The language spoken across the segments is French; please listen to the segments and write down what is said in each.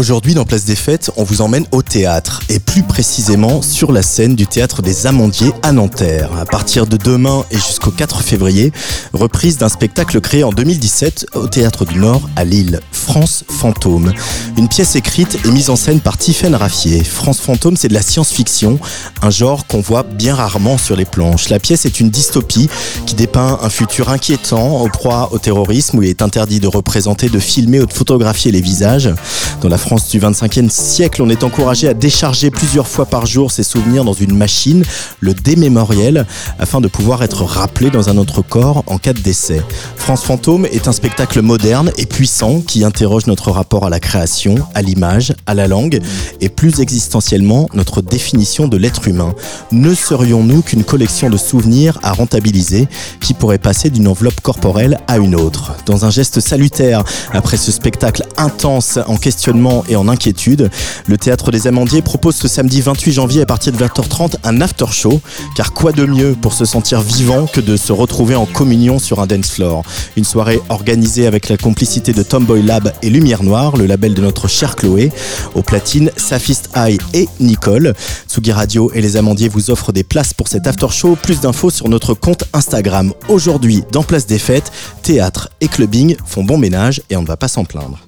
Aujourd'hui, dans Place des Fêtes, on vous emmène au théâtre, et plus précisément sur la scène du théâtre des Amandiers à Nanterre. À partir de demain et jusqu'au 4 février, reprise d'un spectacle créé en 2017 au Théâtre du Nord à Lille, France Fantôme. Une pièce écrite et mise en scène par Tiffaine Raffier. France Fantôme, c'est de la science-fiction, un genre qu'on voit bien rarement sur les planches. La pièce est une dystopie qui dépeint un futur inquiétant, au proie au terrorisme, où il est interdit de représenter, de filmer ou de photographier les visages. La du 25e siècle, on est encouragé à décharger plusieurs fois par jour ses souvenirs dans une machine, le démémoriel, afin de pouvoir être rappelé dans un autre corps en cas de décès. France Fantôme est un spectacle moderne et puissant qui interroge notre rapport à la création, à l'image, à la langue et plus existentiellement notre définition de l'être humain. Ne serions-nous qu'une collection de souvenirs à rentabiliser qui pourrait passer d'une enveloppe corporelle à une autre? Dans un geste salutaire, après ce spectacle intense en questionnement et en inquiétude, le Théâtre des Amandiers propose ce samedi 28 janvier à partir de 20h30 un after show, car quoi de mieux pour se sentir vivant que de se retrouver en communion sur un dance floor? Une soirée organisée avec la complicité de Tomboy Lab et Lumière Noire, le label de notre chère Chloé, au platine Safist Eye et Nicole. Tsugi Radio et les Amandiers vous offrent des places pour cet after show, plus d'infos sur notre compte Instagram. Aujourd'hui, dans Place des Fêtes, théâtre et clubbing font bon ménage et on ne va pas s'en plaindre.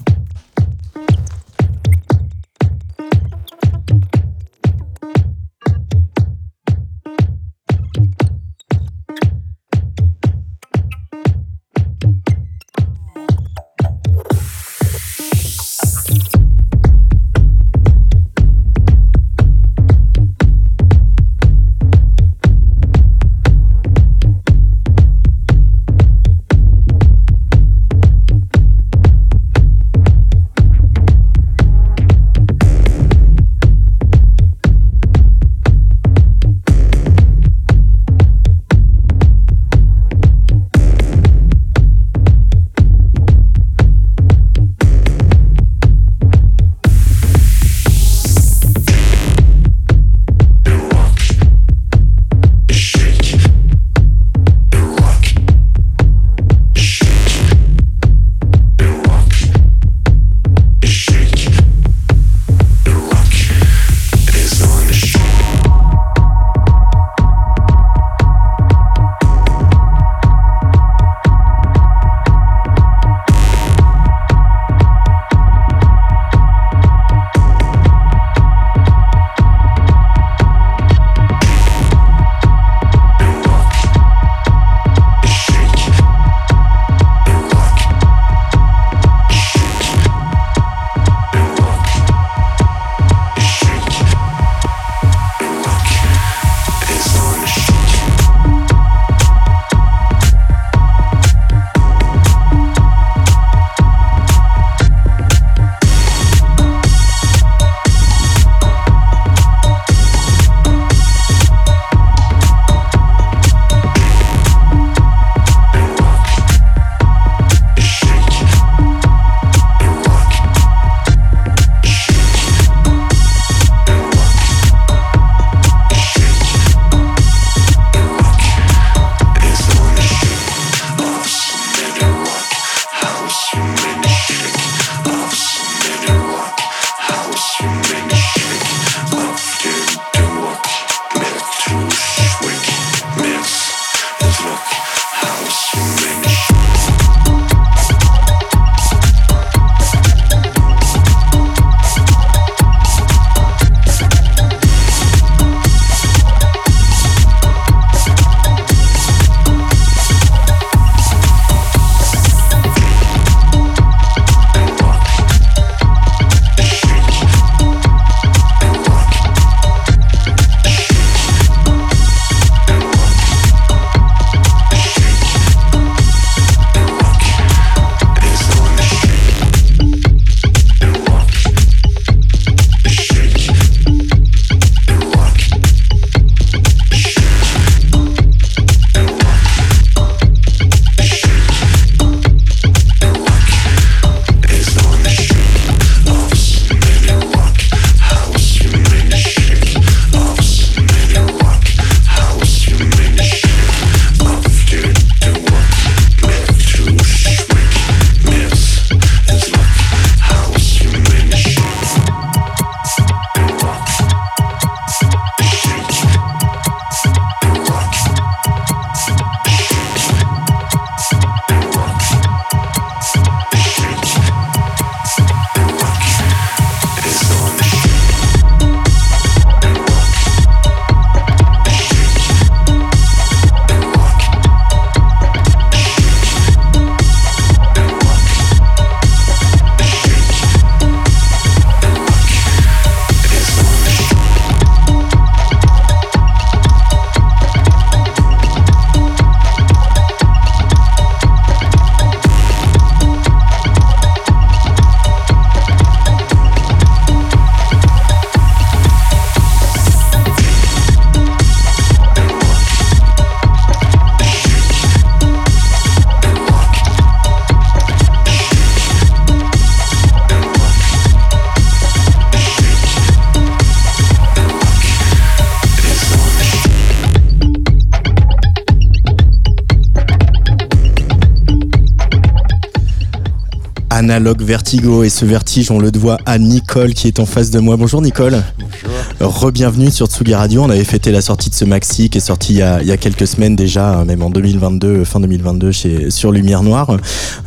Analogue Vertigo et ce vertige, on le doit à Nicole qui est en face de moi. Bonjour Nicole. Bonjour. Re-bienvenue sur Tsugi Radio. On avait fêté la sortie de ce maxi qui est sorti il y a, il y a quelques semaines déjà, hein, même en 2022, fin 2022 chez, sur Lumière Noire.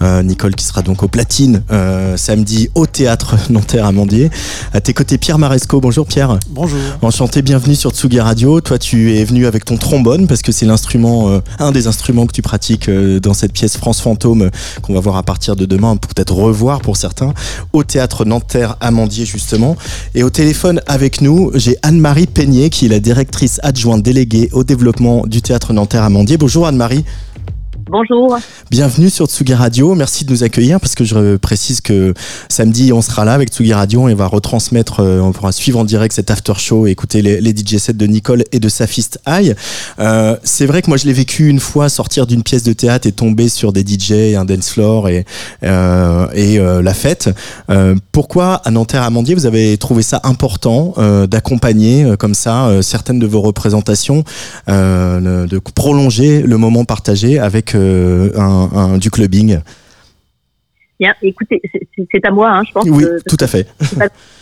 Euh, Nicole qui sera donc au platine euh, samedi au théâtre Nanterre Amandier. À tes côtés Pierre Maresco. Bonjour Pierre. Bonjour. Enchanté, bienvenue sur Tsugi Radio. Toi tu es venu avec ton trombone parce que c'est l'instrument, euh, un des instruments que tu pratiques euh, dans cette pièce France Fantôme qu'on va voir à partir de demain, peut-être revoir pour certains, au théâtre Nanterre Amandier justement. Et au téléphone avec nous, j'ai Anne-Marie Peignet qui est la directrice adjointe déléguée au développement du théâtre Nanterre Amandier. Bonjour Anne-Marie. Bonjour. Bienvenue sur Tsugi Radio. Merci de nous accueillir parce que je précise que samedi on sera là avec Tsugi Radio et on va retransmettre, euh, on pourra suivre en direct cet after show et écouter les, DJ sets de Nicole et de Safist High. Euh, c'est vrai que moi je l'ai vécu une fois sortir d'une pièce de théâtre et tomber sur des DJ, un dance floor et, euh, et la fête. Pourquoi à Nanterre Amandier vous avez trouvé ça important d'accompagner comme ça certaines de vos représentations, de prolonger le moment partagé avec un, un, du clubbing Bien, écoutez, c'est à moi, hein, je pense. Oui, tout à fait.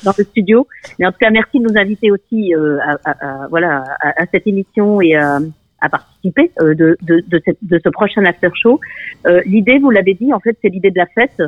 Dans le studio. Mais en tout cas, merci de nous inviter aussi euh, à, à, à, voilà, à, à, cette émission et à, participer euh, de, de, de, cette, de, ce prochain after show. Euh, l'idée, vous l'avez dit, en fait, c'est l'idée de la fête.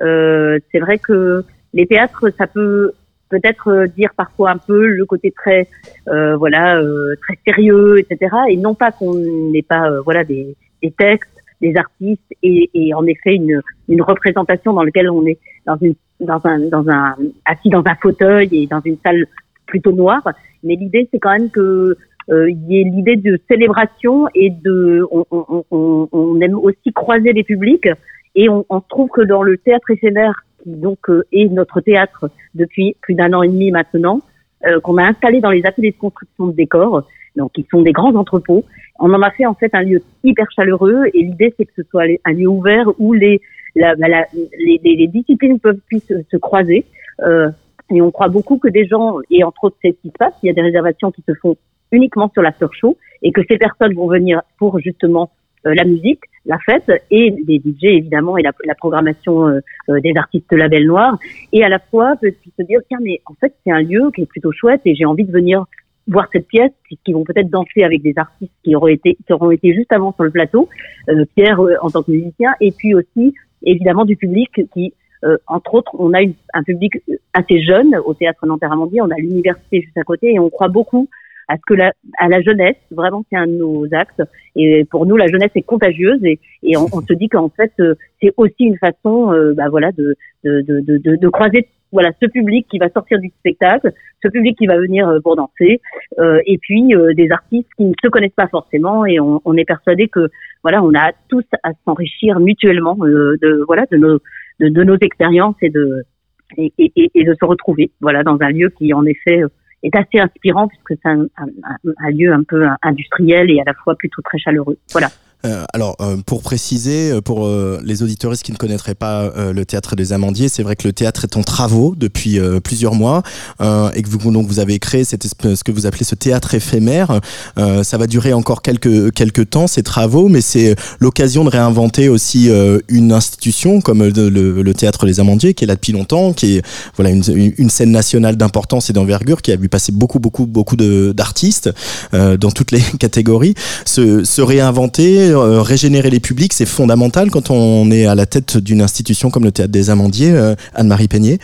Euh, c'est vrai que les théâtres, ça peut peut-être dire parfois un peu le côté très, voilà, très sérieux, etc. Et non pas qu'on n'ait pas, voilà, des, des textes, des artistes et, et, en effet une, une représentation dans laquelle on est dans une dans un dans un assis dans un fauteuil et dans une salle plutôt noire. Mais l'idée c'est quand même que euh, y ait l'idée de célébration et de on, on, on, on, aime aussi croiser les publics et on, on trouve que dans le théâtre éphémère qui donc euh, est notre théâtre depuis plus d'un an et demi maintenant euh, qu'on a installé dans les ateliers de construction de décors donc qui sont des grands entrepôts on en a fait en fait un lieu hyper chaleureux et l'idée c'est que ce soit un lieu ouvert où les, la, la, les, les, disciplines peuvent puissent se croiser. Euh, et on croit beaucoup que des gens, et entre autres c'est ce qui se passe, il y a des réservations qui se font uniquement sur la sur show et que ces personnes vont venir pour justement euh, la musique, la fête et des DJ évidemment et la, la programmation euh, euh des artistes label noir et à la fois peut se dire tiens mais en fait c'est un lieu qui est plutôt chouette et j'ai envie de venir voir cette pièce puisqu'ils vont peut-être danser avec des artistes qui auraient été qui auront été juste avant sur le plateau euh, Pierre euh, en tant que musicien et puis aussi évidemment du public qui euh, entre autres on a une, un public assez jeune au théâtre Nanterre Amandier on a l'université juste à côté et on croit beaucoup à ce que la, à la jeunesse vraiment c'est un de nos axes et pour nous la jeunesse est contagieuse et, et on, on se dit qu'en fait euh, c'est aussi une façon bah voilà de de, de, de, de croiser voilà ce public qui va sortir du spectacle, ce public qui va venir euh, pour danser, euh, et puis euh, des artistes qui ne se connaissent pas forcément, et on, on est persuadé que voilà, on a tous à s'enrichir mutuellement euh, de voilà de nos de, de nos expériences et de et, et, et, de se retrouver voilà dans un lieu qui en effet est assez inspirant puisque c'est un, un, un, lieu un peu industriel et à la fois plutôt très chaleureux. Voilà. Euh, alors, euh, pour préciser, euh, pour euh, les auditoristes qui ne connaîtraient pas euh, le théâtre des Amandiers, c'est vrai que le théâtre est en travaux depuis plusieurs mois et que vous donc vous avez créé cette ce que vous appelez ce théâtre éphémère. ça va durer encore quelques quelques temps ces travaux, mais c'est l'occasion de réinventer aussi une institution comme le, le, le, théâtre des Amandiers qui est là depuis longtemps, qui est voilà une, une scène nationale d'importance et d'envergure qui a vu passer beaucoup beaucoup beaucoup d'artistes dans toutes les catégories. Se, se réinventer euh, régénérer les publics, c'est fondamental quand on est à la tête d'une institution comme le Théâtre des Amandiers. Euh, Anne-Marie Peignet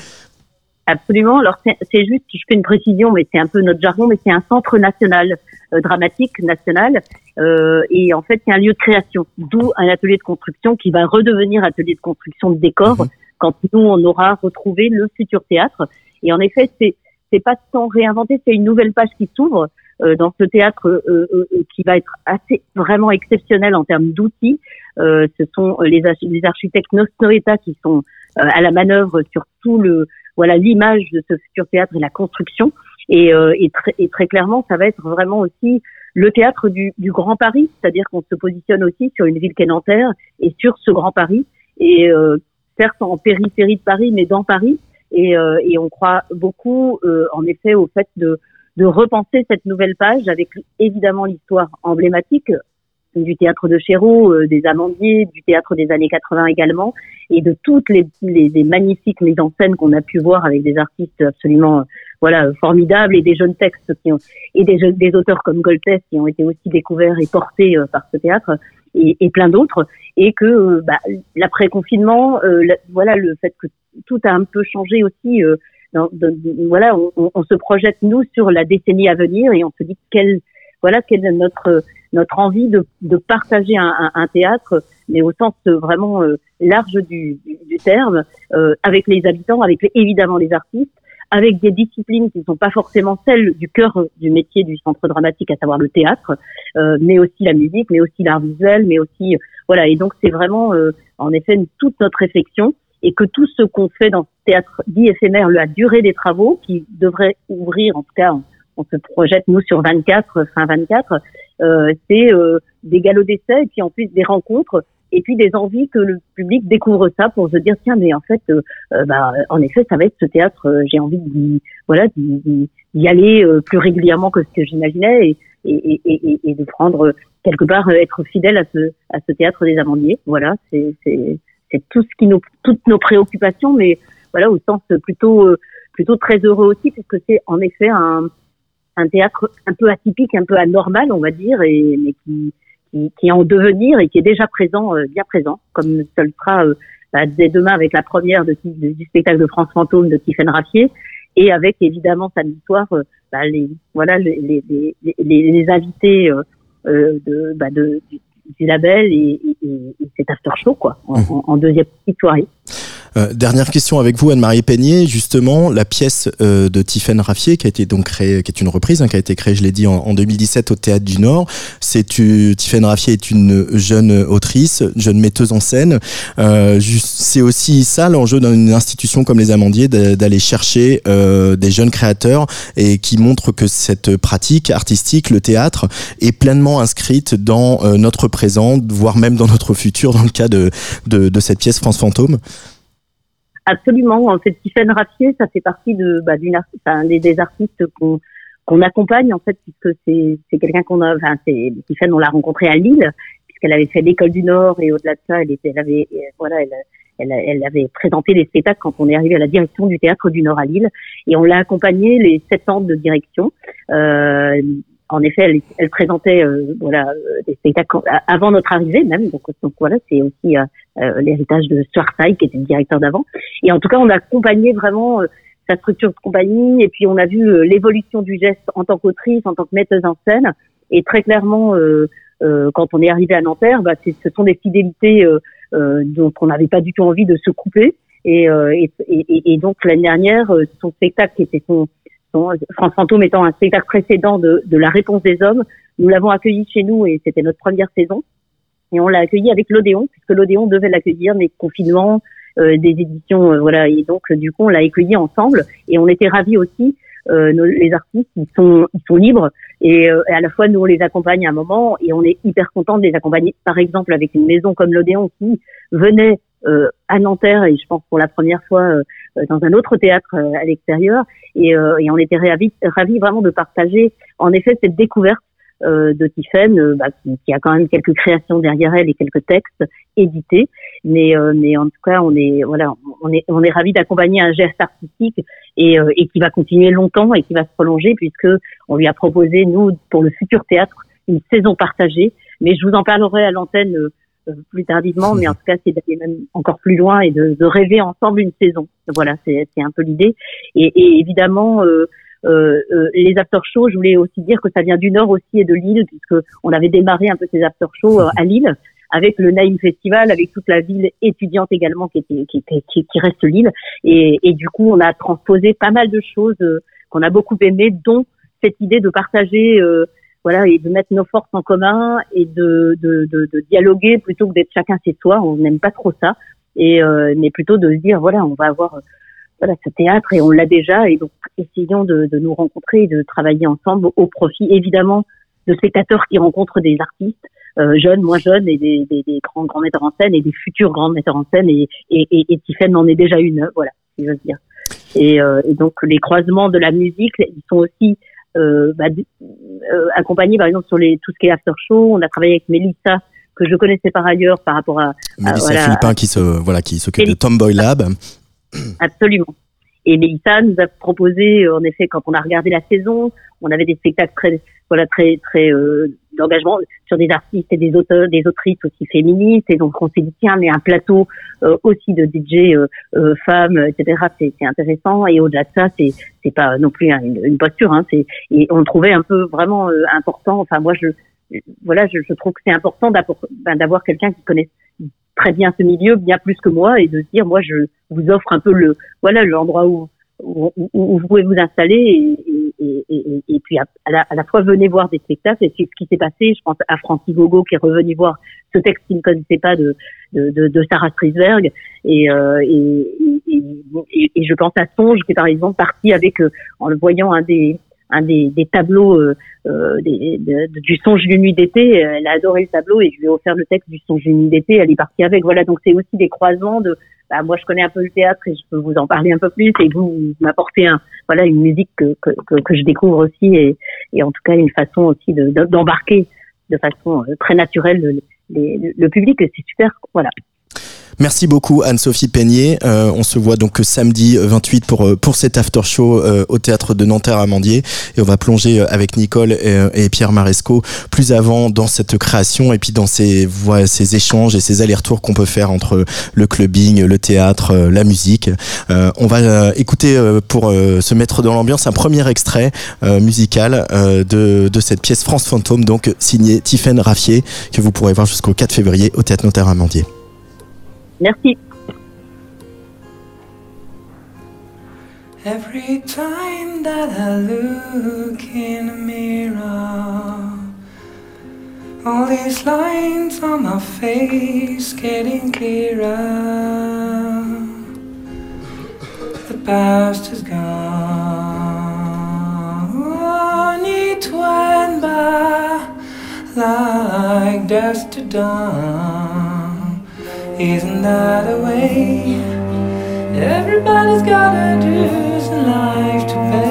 Absolument. Alors c'est juste, je fais une précision, mais c'est un peu notre jargon, mais c'est un centre national euh, dramatique national, euh, et en fait c'est un lieu de création, d'où un atelier de construction qui va redevenir atelier de construction de décors mmh. quand nous on aura retrouvé le futur théâtre. Et en effet c'est c'est pas tant réinventer, c'est une nouvelle page qui s'ouvre. Euh, dans ce théâtre euh, euh, qui va être assez vraiment exceptionnel en termes d'outils. ce sont les, les architectes Nostorita qui sont à la manœuvre sur tout le voilà l'image de ce futur théâtre et la construction. Et, et, très, et, très, clairement, ça va être vraiment aussi le théâtre du, du Grand Paris, c'est-à-dire qu'on se positionne aussi sur une ville qu'est Nanterre et sur ce Grand Paris. Et euh, certes en périphérie de Paris, mais dans Paris. Et, euh, et on croit beaucoup, euh, en effet, au fait de de repenser cette nouvelle page avec évidemment l'histoire emblématique du théâtre de Chéreau, des Amandiers, du théâtre des années 80 également, et de toutes les, les, magnifiques mises en scène qu'on a pu voir avec des artistes absolument voilà formidables et des jeunes textes qui ont, et des, des auteurs comme Goltès qui ont été aussi découverts et portés par ce théâtre et, et plein d'autres et que bah, l'après confinement voilà le fait que tout a un peu changé aussi voilà, on, se projette nous sur la décennie à venir et on se dit quelle voilà quelle est notre notre envie de, de partager un, un, un, théâtre, mais au sens vraiment euh, large du, du, terme, euh, avec les habitants, avec évidemment les artistes, avec des disciplines qui ne sont pas forcément celles du cœur du métier du centre dramatique, à savoir le théâtre, euh, mais aussi la musique, mais aussi l'art visuel, mais aussi voilà. Et donc c'est vraiment en effet toute notre réflexion et que tout ce qu'on fait dans ce théâtre dit éphémère, la durée des travaux, qui devrait ouvrir, en tout cas, on, se projette nous sur 24, fin 24, euh, c'est euh, des galops d'essai et puis en plus des rencontres et puis des envies que le public découvre ça pour se dire tiens mais en fait euh, euh bah, en effet ça va être ce théâtre euh, j'ai envie d'y voilà d'y aller plus régulièrement que ce que j'imaginais et, et, et, et, de prendre quelque part être fidèle à ce à ce théâtre des amandiers. Voilà c'est c'est tout ce qui nous, toutes nos préoccupations, mais voilà au sens plutôt euh, plutôt très heureux aussi, puisque c'est en effet un, un théâtre un peu atypique, un peu anormal, on va dire, et mais qui, qui, qui est en devenir et qui est déjà présent, euh, bien présent, comme le sera euh, bah, dès demain avec la première de, du spectacle de France Fantôme de Tiffaine Raffier, et avec évidemment samedi soir bah, les voilà les, les, les, les invités de, bah, de, du label et, et, et cet after show quoi en, mmh. en deuxième petite soirée. Euh, dernière question avec vous, Anne-Marie Peignet. Justement, la pièce euh, de Tiffaine Raffier, qui a été donc créée, qui est une reprise, hein, qui a été créée, je l'ai dit, en, 2017 au Théâtre du Nord. C'est Tiffaine Raffier est une jeune autrice, jeune metteuse en scène. Euh, c'est aussi ça l'enjeu d'une institution comme les Amandiers, d'aller chercher des jeunes créateurs et qui montrent que cette pratique artistique, le théâtre, est pleinement inscrite dans notre présent, voire même dans notre futur, dans le cas de, de cette pièce France Fantôme. Absolument. En fait, Tiffaine Raffier, ça fait partie de bah, d'une enfin, des, artistes qu'on qu'on accompagne en fait, puisque c'est c'est quelqu'un qu'on a. Enfin, c'est Tiffaine, on l'a rencontrée à Lille, puisqu'elle avait fait l'école du Nord et au-delà de ça, elle était, elle avait, voilà, elle, elle, elle, avait présenté des spectacles quand on est arrivé à la direction du théâtre du Nord à Lille, et on l'a accompagnée les sept ans de direction. Euh, en effet, elle, elle présentait euh, voilà euh, des spectacles avant notre arrivée même. Donc, donc voilà, c'est aussi euh, l'héritage de Stuart qui était le directeur d'avant. Et en tout cas, on a accompagné vraiment sa structure de compagnie et puis on a vu l'évolution du geste en tant qu'autrice, en tant que metteuse en scène. Et très clairement, quand on est arrivé à Nanterre, bah, ce sont des fidélités dont on n'avait pas du tout envie de se couper. Et, et, et, et donc l'année dernière, son spectacle qui était son France Fantôme étant un spectacle précédent de, de La Réponse des Hommes, nous l'avons accueilli chez nous et c'était notre première saison. Et on l'a accueilli avec l'Odéon, puisque l'Odéon devait l'accueillir, mais confinement, euh, des éditions, euh, voilà. Et donc, du coup, on l'a accueilli ensemble et on était ravis aussi. Euh, les artistes, ils sont, ils sont libres et, et, à la fois nous on les accompagne à un moment et on est hyper content de les accompagner. Par exemple, avec une maison comme l'Odéon qui venait euh, à Nanterre et je pense pour la première fois euh, dans un autre théâtre euh, à l'extérieur. Et, et, on était ravis, ravis vraiment de partager en effet cette découverte de Tiffaine bah, qui, qui, a quand même quelques créations derrière elle et quelques textes édités. Mais mais en tout cas on est voilà on est on est ravis d'accompagner un geste artistique et, et qui va continuer longtemps et qui va se prolonger puisque on lui a proposé nous pour le futur théâtre une saison partagée. Mais je vous en parlerai à l'antenne euh, plus tardivement, mais en tout cas, c'est d'aller même encore plus loin et de, de rêver ensemble une saison. Voilà, c'est un peu l'idée. Et, et, évidemment, euh, euh, euh, les after shows, je voulais aussi dire que ça vient du Nord aussi et de Lille, puisque on avait démarré un peu ces after shows à Lille avec le Naïm Festival, avec toute la ville étudiante également qui, était, qui, qui, qui reste Lille. Et, et, du coup, on a transposé pas mal de choses qu'on a beaucoup aimées, dont cette idée de partager voilà, et de mettre nos forces en commun et de, de, de, de dialoguer plutôt que d'être chacun chez soi. On n'aime pas trop ça, et euh, mais plutôt de se dire voilà, on va avoir voilà ce théâtre et on l'a déjà, et donc essayons de, de nous rencontrer et de travailler ensemble au profit évidemment de spectateurs qui rencontrent des artistes. Euh, jeunes, moins jeunes, et des, des, des, grands grands metteurs en scène et des futurs grands metteurs en scène et et, et, et Tiffen en est déjà une, voilà, si j'ose dire. Et, euh, et donc les croisements de la musique, ils sont aussi euh, bah, accompagné par exemple sur les tout ce qui est after show. On a travaillé avec Mélissa que je connaissais par ailleurs par rapport à Mélissa Philippin qui se voilà qui s'occupe de Tomboy Lab. Absolument. Et Mélissa nous a proposé, en effet, quand on a regardé la saison, on avait des spectacles très, voilà, très, très euh, d'engagement sur des artistes et des auteurs, des autrices aussi féministes. Et donc on s'est dit tiens, mais un plateau euh, aussi de DJ euh, euh, femmes, etc. C'est, intéressant. Et au-delà de ça, c'est c'est pas non plus une, posture. Hein, c'est et on trouvait un peu vraiment euh, important. Enfin moi je voilà, je, je trouve que c'est important ben, d'avoir quelqu'un qui connaisse très bien ce milieu, bien plus que moi, et de dire moi je vous offre un peu le voilà l'endroit où où, où, vous pouvez vous installer et, et, et, et puis à, la, à, la, fois venez voir des spectacles et c'est ce qui s'est passé je pense à Francis Gogo qui est revenu voir ce texte qu'il ne connaissait pas de, de, de, de Sarah Strisberg et, euh, et, je pense à Songe qui est par exemple parti avec euh, en le voyant un des un des, des tableaux euh, euh des, du songe d'une nuit d'été. Elle a adoré le tableau et je lui ai offert le texte du songe d'une nuit d'été. Elle est partie avec. Voilà, donc c'est aussi des croisements de bah, moi je connais un peu le théâtre et je peux vous en parler un peu plus et vous, m'apportez un voilà une musique que, je découvre aussi et, en tout cas une façon aussi de d'embarquer de, façon euh, très naturelle le, public c'est super voilà Merci beaucoup Anne-Sophie Peignet. Euh, on se voit donc samedi 28 pour euh, pour cet after show euh, au théâtre de Nanterre Amandier et on va plonger avec Nicole et, Pierre Maresco plus avant dans cette création et puis dans ces ces échanges et ces allers-retours qu'on peut faire entre le clubbing, le théâtre, la musique. on va écouter pour se mettre dans l'ambiance un premier extrait musical de de cette pièce France Fantôme donc signé Tiffaine Raffier que vous pourrez voir jusqu'au 4 février au théâtre Nanterre Amandier. Merci. Every time that I look in a mirror, all these lines on my face getting clearer. The past is gone, it went by like dust to dawn. Isn't that a way? Everybody's gotta do some life to pay.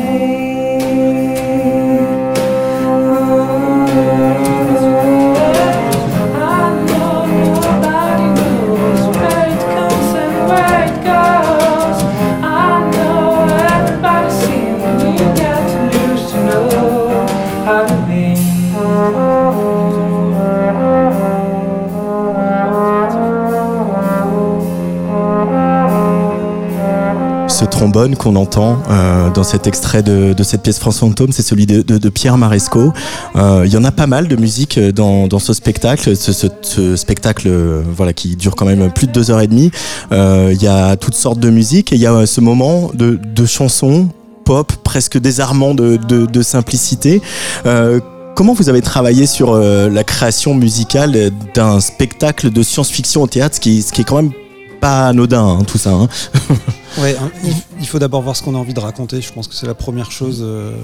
Trombone qu'on entend euh, dans cet extrait de, cette pièce France Fantôme, c'est celui de, Pierre Maresco. Euh, il y en a pas mal de musique dans, dans ce spectacle, ce, spectacle voilà qui dure quand même plus de deux heures et demie. Euh, il y a toutes sortes de musique et il y a ce moment de, chansons pop presque désarmant de, simplicité. Euh, comment vous avez travaillé sur euh, la création musicale d'un spectacle de science-fiction au théâtre, ce qui est quand même pas anodin, hein, tout ça. Hein. ouais, hein, il, faut d'abord voir ce qu'on a envie de raconter. Je pense que c'est la première chose. Euh,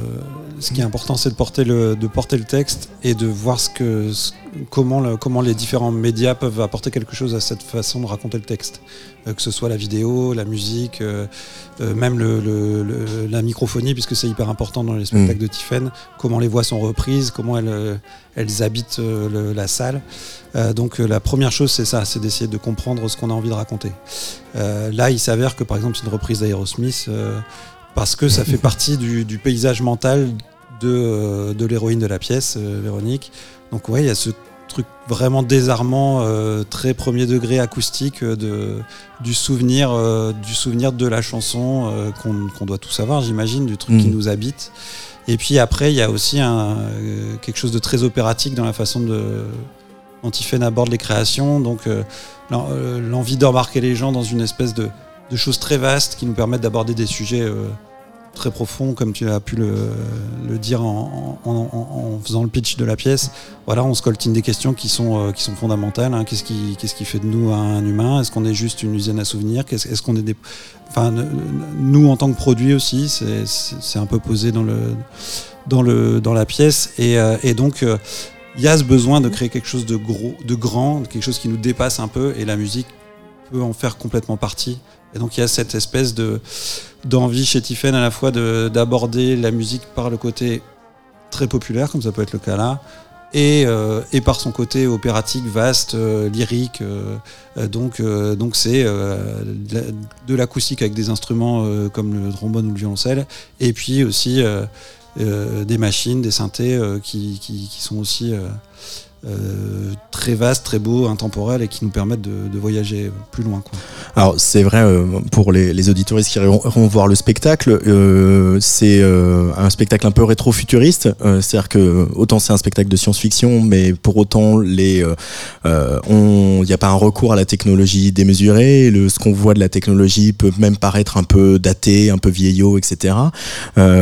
ce qui est important, c'est de porter le, de porter le texte et de voir ce que, comment, le, comment les différents médias peuvent apporter quelque chose à cette façon de raconter le texte. Euh, que ce soit la vidéo, la musique, euh, même le, la microphonie, puisque c'est hyper important dans les spectacles mm. de Tiffen. Comment les voix sont reprises, comment elles, elles habitent la salle. donc la première chose, c'est ça, c'est d'essayer de comprendre ce qu'on a envie de raconter. là, il s'avère que par exemple, une reprise d'Aerosmith euh, parce que ça fait partie du, paysage mental de, euh, de l'héroïne de la pièce, euh, Véronique. Donc ouais, il y a ce truc vraiment désarmant, très premier degré acoustique de, du, souvenir, du souvenir de la chanson qu'on doit tout savoir, j'imagine, du truc qui mm. nous habite. Et puis après, il y a aussi un, quelque chose de très opératique dans la façon de, dont aborde les créations. Donc l'envie d'embarquer les gens dans une espèce de, de choses très vastes qui nous permettent d'aborder des sujets euh, très profonds, comme tu as pu le, dire en, faisant le pitch de la pièce. Voilà, on se coltine des questions qui sont, euh, qui sont fondamentales. Hein. Qu'est-ce qui, qu'est-ce qui fait de nous un humain? Est-ce qu'on est juste une usine à souvenirs? Est-ce qu'on est des, enfin, nous en tant que produit aussi, c'est un peu posé dans le, dans le, dans la pièce, et, euh, donc. il y a ce besoin de créer quelque chose de gros, de grand, quelque chose qui nous dépasse un peu, et la musique peut en faire complètement partie. Et donc il y a cette espèce de d'envie chez Tiffen à la fois d'aborder la musique par le côté très populaire, comme ça peut être le cas là, et, euh, et par son côté opératique, vaste, euh, lyrique. euh, donc, donc c'est de la- de l'acoustique avec des instruments comme le trombone ou le violoncelle, et puis aussi des machines, des synthés qui, qui sont aussi euh, très vastes, très beaux, intemporels et qui nous permettent de, voyager plus loin. Alors c'est vrai euh, pour les, les auditoristes qui iront, voir le spectacle, euh, c'est un spectacle un peu rétro-futuriste. C'est-à-dire que autant c'est un spectacle de science-fiction, mais pour autant il n'y a pas un recours à la technologie démesurée. Ce qu'on voit de la technologie peut même paraître un peu daté, un peu vieillot, etc.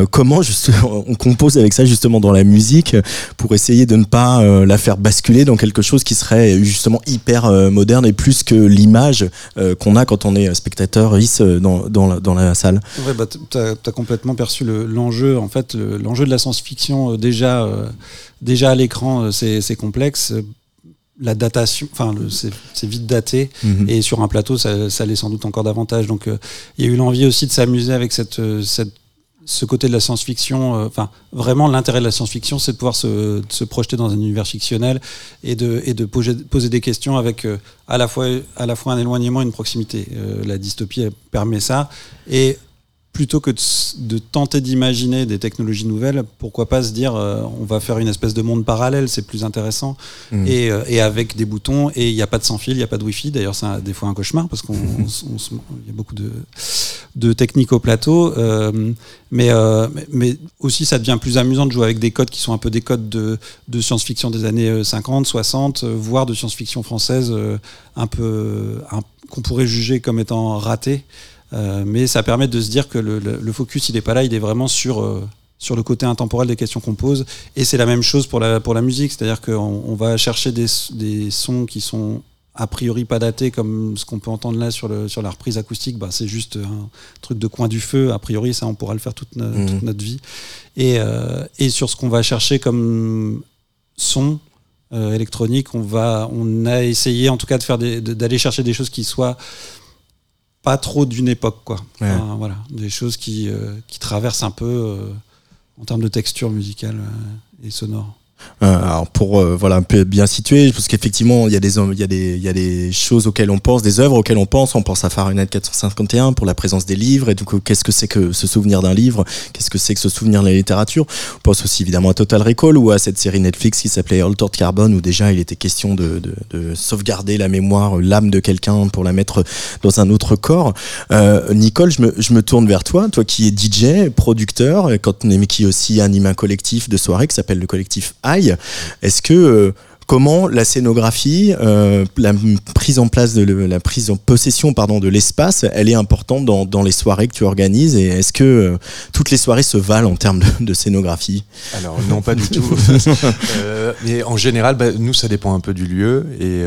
Comment on compose avec ça justement dans la musique pour essayer de ne pas la faire dans quelque chose qui serait justement hyper euh, moderne et plus que l'image euh, qu'on a quand on est spectateur is euh, dans, dans, la, dans la salle. Ouais, bah, tu as, complètement perçu le- l'enjeu. en fait, le- l'enjeu de la science-fiction, déjà, déjà à l'écran, c'est complexe. La datation, enfin, c'est vite daté. Mhm. Et sur un plateau, ça, ça l'est sans doute encore davantage. Donc, euh, il y a eu l'envie aussi de s'amuser avec cette, cette, ce côté de la science-fiction. euh, Enfin, vraiment, l'intérêt de la science-fiction, c'est de pouvoir se, projeter dans un univers fictionnel et de, poser, des questions avec euh, à, la fois, un éloignement et une proximité. Euh, la dystopie permet ça. Et plutôt que de, tenter d'imaginer des technologies nouvelles, pourquoi pas se dire euh, on va faire une espèce de monde parallèle, c'est plus intéressant et, euh, et avec des boutons et il n'y a pas de sans fil, il n'y a pas de wifi. D'ailleurs, c'est des fois un cauchemar parce qu'on on s- on se- il y a beaucoup de, de techniques au plateau, euh, mais, mais- aussi ça devient plus amusant de jouer avec des codes qui sont un peu des codes de, de science-fiction des années euh, 50, 60, euh, voire de science-fiction française un peu un- qu'on pourrait juger comme étant raté. Euh, mais ça permet de se dire que le, le- le focus, il n'est pas là, il est vraiment sur, euh, sur le côté intemporel des questions qu'on pose. Et c'est la même chose pour la, pour la musique, c'est-à-dire qu'on on va chercher des, des sons qui sont a priori pas datés, comme ce qu'on peut entendre là sur, le, sur la reprise acoustique. Bah, c'est juste un truc de coin du feu. A priori, ça, on pourra le faire toute, no- Mhm. toute notre vie. Et, euh, et sur ce qu'on va chercher comme son, euh, électronique, on va, on a essayé en tout cas de faire d'aller chercher des choses qui soient pas trop d'une époque, quoi. Ouais. Enfin, voilà, des choses qui, euh, qui traversent un peu euh, en termes de texture musicale euh, et sonore. Euh, alors pour euh, voilà un peu bien situer, parce qu'effectivement il y a des il y a des il y a des choses auxquelles on pense, des œuvres auxquelles on pense. On pense à Fahrenheit 451 pour la présence des livres et donc qu'est-ce que c'est que ce souvenir d'un livre, qu'est-ce que c'est que ce souvenir de la littérature? On pense aussi évidemment à Total Recall ou à cette série Netflix qui s'appelait Altered Carbon où déjà il était question de, de, de sauvegarder la mémoire, l'âme de quelqu'un pour la mettre dans un autre corps. Euh, Nicole, je me, je me tourne vers toi, toi qui es DJ, producteur, quand, mais qui aussi anime un collectif de soirée qui s'appelle le collectif Est-ce que euh, comment la scénographie, euh, la prise en place de la prise en possession pardon de l'espace, elle est importante dans, dans les soirées que tu organises et est-ce que euh, toutes les soirées se valent en termes de, de scénographie? Alors non, pas du tout. Euh, mais en général, bah, nous, ça dépend un peu du lieu et,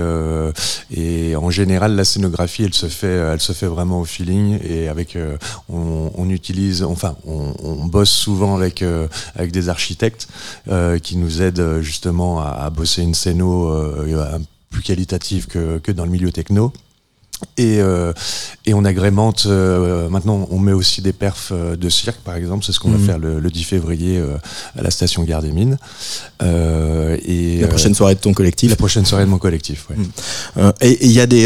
et en général, la scénographie, elle se fait, elle se fait vraiment au feeling et avec, on, on utilise, enfin, on, on bosse souvent avec avec des architectes qui nous aident justement à, à bosser une scéno euh, plus qualitative que, que dans le milieu techno. Et, euh, et on agrémente, euh, maintenant on met aussi des perfs euh, de cirque par exemple, c'est ce qu'on va faire le, le 10 février euh, à la station Gare des Mines. Et, La prochaine soirée de ton collectif la prochaine soirée de mon collectif. Mhm. Euh, et il y a des,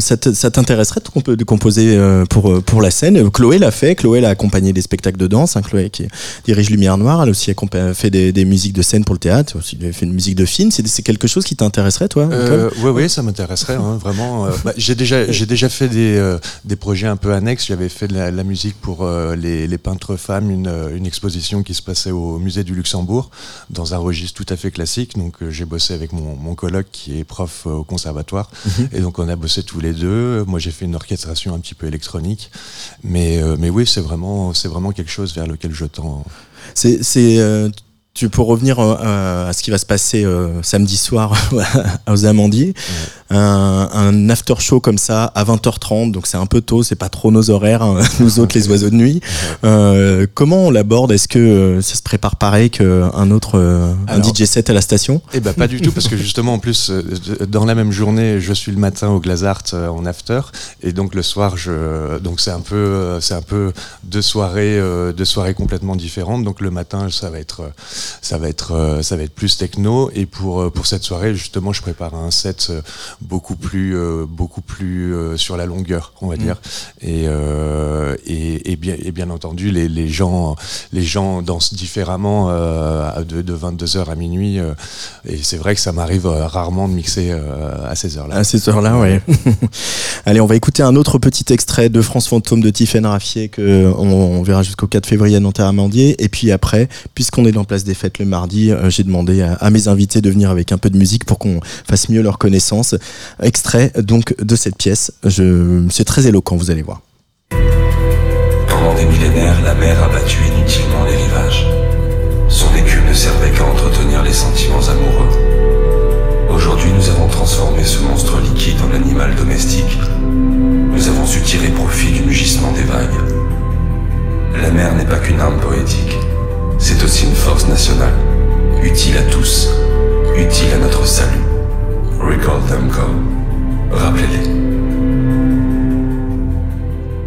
ça t'intéresserait de, de composer pour pour la scène? Chloé l'a fait. Chloé l'a accompagné des spectacles de danse. hein, Chloé qui dirige Lumière Noire, elle a aussi accompa- fait des, des musiques de scène pour le théâtre. Aussi, elle a fait une musique de film. C'est quelque chose qui t'intéresserait, toi Nicole? Euh, ouais, ouais, ça m'intéresserait hein, vraiment. bah, j'ai déjà, j'ai déjà fait des, euh, des projets un peu annexes. J'avais fait de la, la musique pour euh, les, les peintres femmes, une, euh, une exposition qui se passait au musée du Luxembourg, dans un registre tout à fait classique. Donc, euh, j'ai bossé avec mon, mon coloc qui est prof euh, au conservatoire, et donc on a bossé tous les deux. Moi, j'ai fait une orchestration un petit peu électronique, mais, euh, mais oui, c'est vraiment, c'est vraiment quelque chose vers lequel je tends. C'est, c'est, tu pour revenir euh, à ce qui va se passer euh, samedi soir aux Amandiers, un, un after show comme ça à 20h30, donc c'est un peu tôt, c'est pas trop nos horaires, hein, nous autres les oiseaux de nuit. Euh, comment on l'aborde? Est-ce que euh, ça se prépare pareil qu'un autre euh, un DJ set à la station? Eh ben pas du tout parce que justement en plus euh, dans la même journée je suis le matin au Glazart euh, en after et donc le soir je donc c'est un peu euh, c'est un peu deux soirées euh, deux soirées complètement différentes. Donc le matin ça va être euh, ça va être ça va être plus techno et pour pour cette soirée justement je prépare un set beaucoup plus beaucoup plus sur la longueur on va mm. dire et, et, et bien et bien entendu les, les gens les gens dansent différemment de, de 22h à minuit et c'est vrai que ça m'arrive rarement de mixer à ces heures-là. À ces heures-là, oui. Allez, on va écouter un autre petit extrait de France Fantôme de Tiffaine Raffier que on, verra jusqu'au 4 février à Nanterre-Amandier. Et puis après, puisqu'on est dans Place des Fêtes le mardi, euh, j'ai demandé à, mes invités de venir avec un peu de musique pour qu'on fasse mieux leur connaissance. Extrait donc de cette pièce. C'est très éloquent, vous allez voir. Pendant des millénaires, la mer a battu inutilement les rivages. Son écume ne servait qu'à entretenir les sentiments amoureux. Aujourd'hui, nous avons transformé ce monstre liquide en animal domestique. Nous avons su tirer profit du mugissement des vagues. La mer n'est pas qu'une arme poétique, c'est aussi une force nationale, utile à tous, utile à notre salut. Recall them go. Rappelez-les.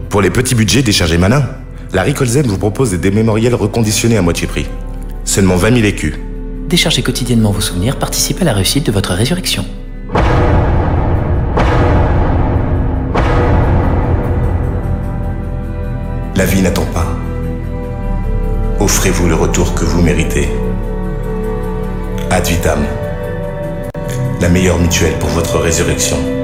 Pour les petits budgets déchargés malins, la Ricolzem vous propose des mémoriels reconditionnés à moitié prix. Seulement 20 000 écus. Déchargez quotidiennement vos souvenirs, participez à la réussite de votre résurrection. La vie n'attend pas. Offrez-vous le retour que vous méritez. Ad vitam. La meilleure mutuelle pour votre résurrection.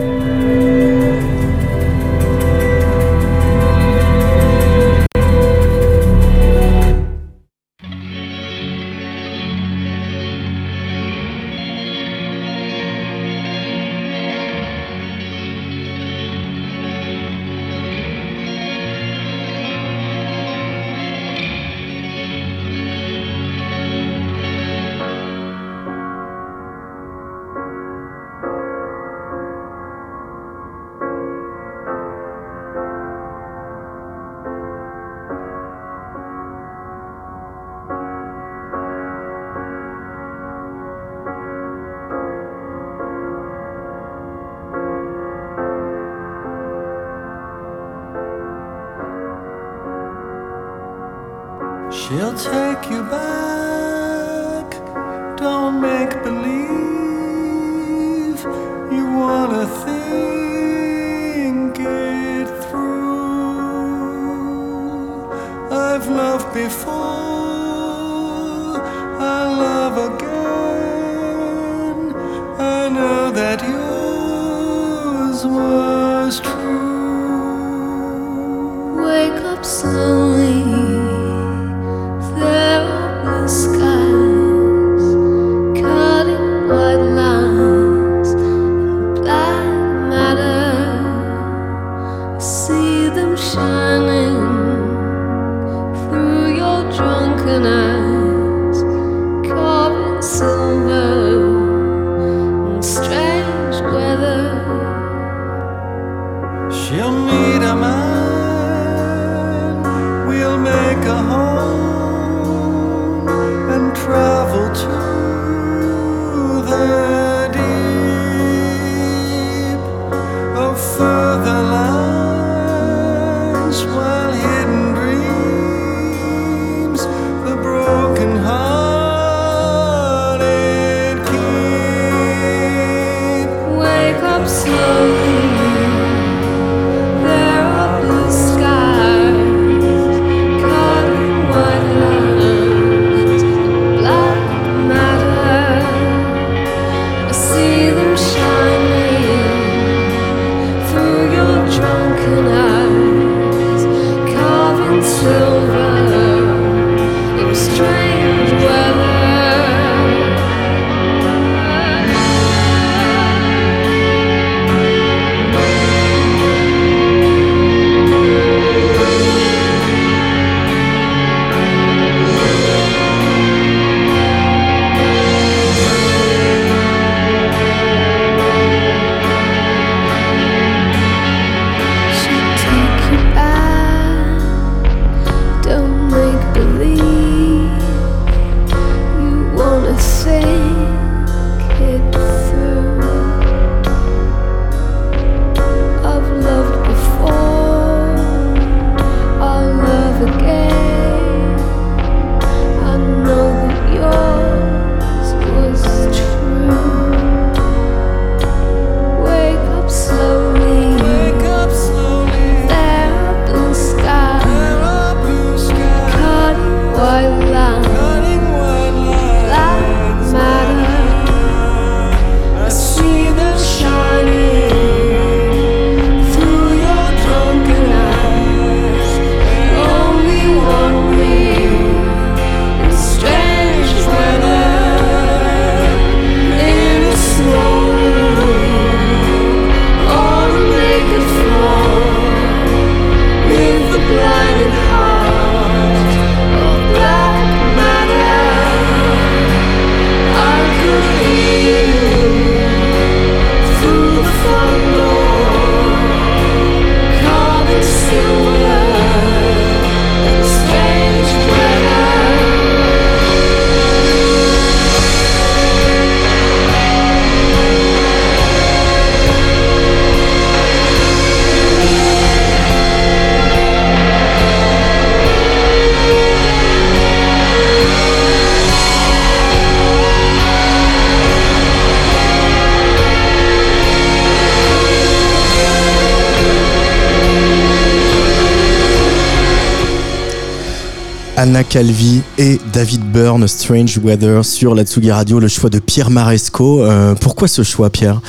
Anna Calvi et David Byrne, Strange Weather sur la Tsugi Radio, le choix de Pierre Maresco. Euh, pourquoi ce choix, Pierre?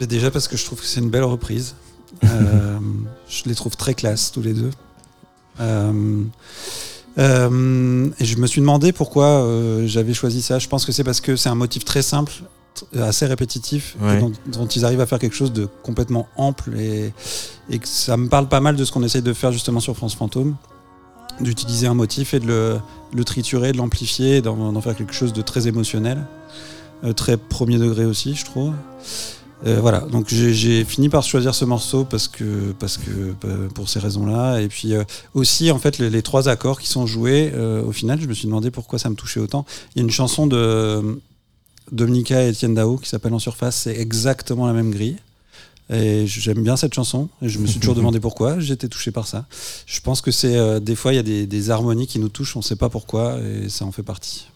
Mais déjà parce que je trouve que c'est une belle reprise. Euh, je les trouve très classe tous les deux. Euh, et je me suis demandé pourquoi j'avais choisi ça. Je pense que c'est parce que c'est un motif très simple, assez répétitif, Ouais. dont, dont ils arrivent à faire quelque chose de complètement ample et, et que ça me parle pas mal de ce qu'on essaye de faire justement sur France Fantôme, d'utiliser un motif et de le, triturer, de l'amplifier, d'en faire quelque chose de très émotionnel, euh, très premier degré aussi, je trouve. Euh, voilà, donc j'ai- fini par choisir ce morceau parce que, parce que euh, pour ces raisons-là. Et puis euh, aussi, en fait, les, trois accords qui sont joués, au final, je me suis demandé pourquoi ça me touchait autant. Il y a une chanson de Dominica et Etienne Dao qui s'appelle En Surface, c'est exactement la même grille. Et j'aime bien cette chanson. Et je me suis toujours demandé pourquoi. J'étais touché par ça. Je pense que c'est euh, des fois il y a des, des harmonies qui nous touchent, on ne sait pas pourquoi, et ça en fait partie.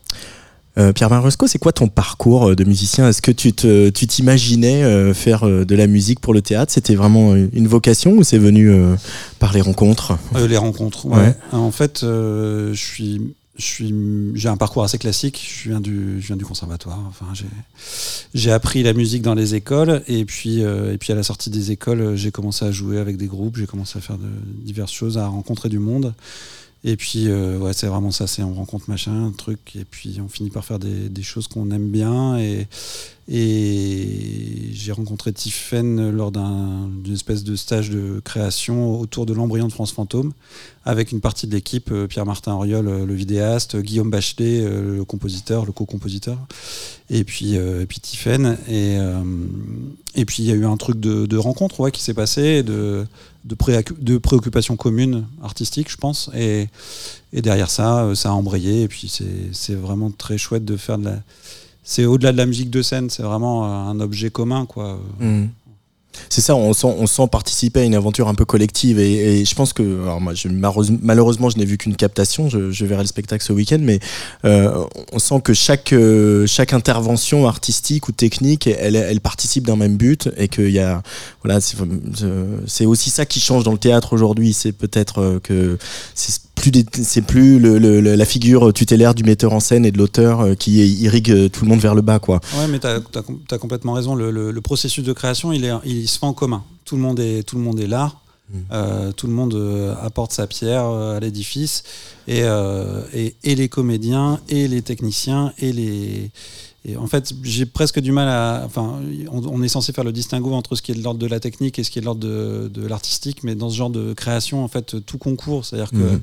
Euh, Pierre Maresco, c'est quoi ton parcours euh, de musicien? Est-ce que tu te- tu t'imaginais euh, faire euh, de la musique pour le théâtre? C'était vraiment une vocation ou c'est venu par les rencontres? Euh, les rencontres. Ouais. Ouais. En fait, euh, je suis, j'ai un parcours assez classique. Je viens du, je viens du conservatoire. Enfin, j'ai, appris la musique dans les écoles et puis, euh, et puis à la sortie des écoles, j'ai commencé à jouer avec des groupes. J'ai commencé à faire de diverses choses, à rencontrer du monde. Et puis, euh, ouais, c'est vraiment ça. C'est on rencontre machin, un truc, et puis on finit par faire des, des choses qu'on aime bien. Et, et j'ai rencontré Tiffen lors d'un- d'une espèce de stage de création autour de l'embryon de France Fantôme, avec une partie de l'équipe, euh, Pierre-Martin Auriol, euh, le vidéaste, Guillaume Bachelet, euh, le compositeur, le co-compositeur, et puis, euh, et puis Tiffen. Et, puis il y a eu un truc de, rencontre qui s'est passé, de, de, préacu- de préoccupations communes artistiques, je pense. Et, derrière ça, ça a embrayé. Et puis c'est vraiment très chouette de faire de la. C'est au-delà de la musique de scène, c'est vraiment euh, un objet commun, quoi. Mm. C'est ça, on sent, participer à une aventure un peu collective et, je pense que, alors moi, malheureusement, je n'ai vu qu'une captation, je, verrai le spectacle ce week-end, mais euh, on sent que chaque, euh, chaque intervention artistique ou technique, elle, participe d'un même but et qu'il y a, voilà, c'est aussi ça qui change dans le théâtre aujourd'hui, c'est peut-être que c'est plus le, la figure tutélaire du metteur en scène et de l'auteur euh, qui irrigue euh, tout le monde vers le bas, quoi. Ouais, mais tu as, complètement raison. Le, processus de création, il, est, il se fait en commun. Tout le monde est, tout le monde est là. Euh, tout le monde euh, apporte sa pierre euh, à l'édifice. Et, et, et les comédiens, et les techniciens, et les. Et en fait, j'ai presque du mal à. Enfin, on, on est censé faire le distinguo entre ce qui est de l'ordre de la technique et ce qui est de l'ordre de, de l'artistique, mais dans ce genre de création, en fait, tout concourt. C'est-à-dire que Mhm.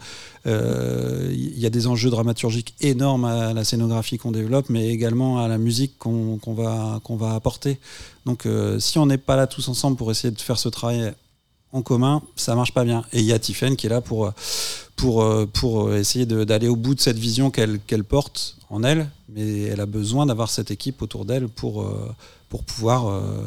euh, y a des enjeux dramaturgiques énormes à la scénographie qu'on développe, mais également à la musique qu'on va, qu'on va apporter. Donc, euh, si on n'est pas là tous ensemble pour essayer de faire ce travail en commun, ça marche pas bien. Et il y a Tiffen qui est là pour, pour, euh, pour essayer d'aller au bout de cette vision qu'elle qu'elle porte en elle, mais elle a besoin d'avoir cette équipe autour d'elle pour, euh, pour pouvoir euh,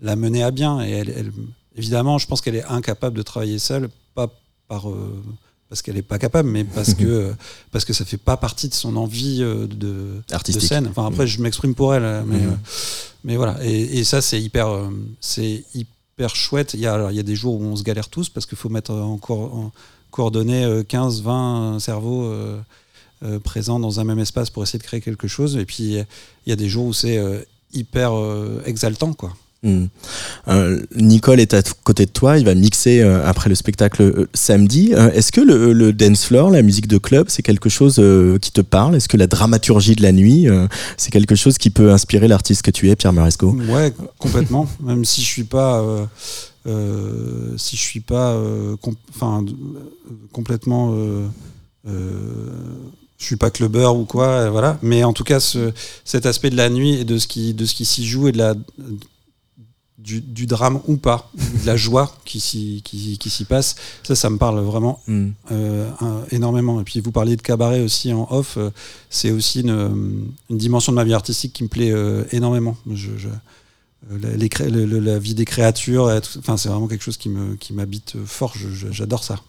la mener à bien. Et elle, elle- évidemment, je pense qu'elle est incapable de travailler seule, pas par, euh, parce qu'elle n'est pas capable, mais parce que, parce que ça fait pas partie de son envie de, de Artistique. scène. Enfin, après, je m'exprime pour elle, euh, mais, euh, mais voilà. Et, et ça, c'est hyper, c'est hyper chouette. Il y, a, alors, il y a des jours où on se galère tous parce qu'il faut mettre en, co- en coordonnées euh, 15, 20 cerveaux euh, présents dans un même espace pour essayer de créer quelque chose. Et puis, il y a des jours où c'est euh, hyper euh, exaltant, quoi. Hmm. Euh, Nicole est à côté de toi, il va mixer euh, après le spectacle euh, samedi. Est-ce que le, le dance floor, la musique de club, c'est quelque chose qui te parle? Est-ce que la dramaturgie de la nuit, c'est quelque chose qui peut inspirer l'artiste que tu es, Pierre Maresco? Ouais, complètement. Même si je suis pas, si je suis pas, com- complètement, je suis pas clubbeur ou quoi, euh, voilà. Mais en tout cas, ce, cet aspect de la nuit et de ce qui, de ce qui s'y joue et de la du, du drame ou pas, de la joie qui s'y qui, qui s'y passe, ça, ça me parle vraiment Hmm. euh, un- énormément. Et puis vous parliez de cabaret aussi en off, euh, c'est aussi une, une dimension de ma vie artistique qui me plaît énormément. Je, je- la, les cré- le- le- la vie des créatures, enfin c'est vraiment quelque chose qui me qui m'habite fort. J'adore ça.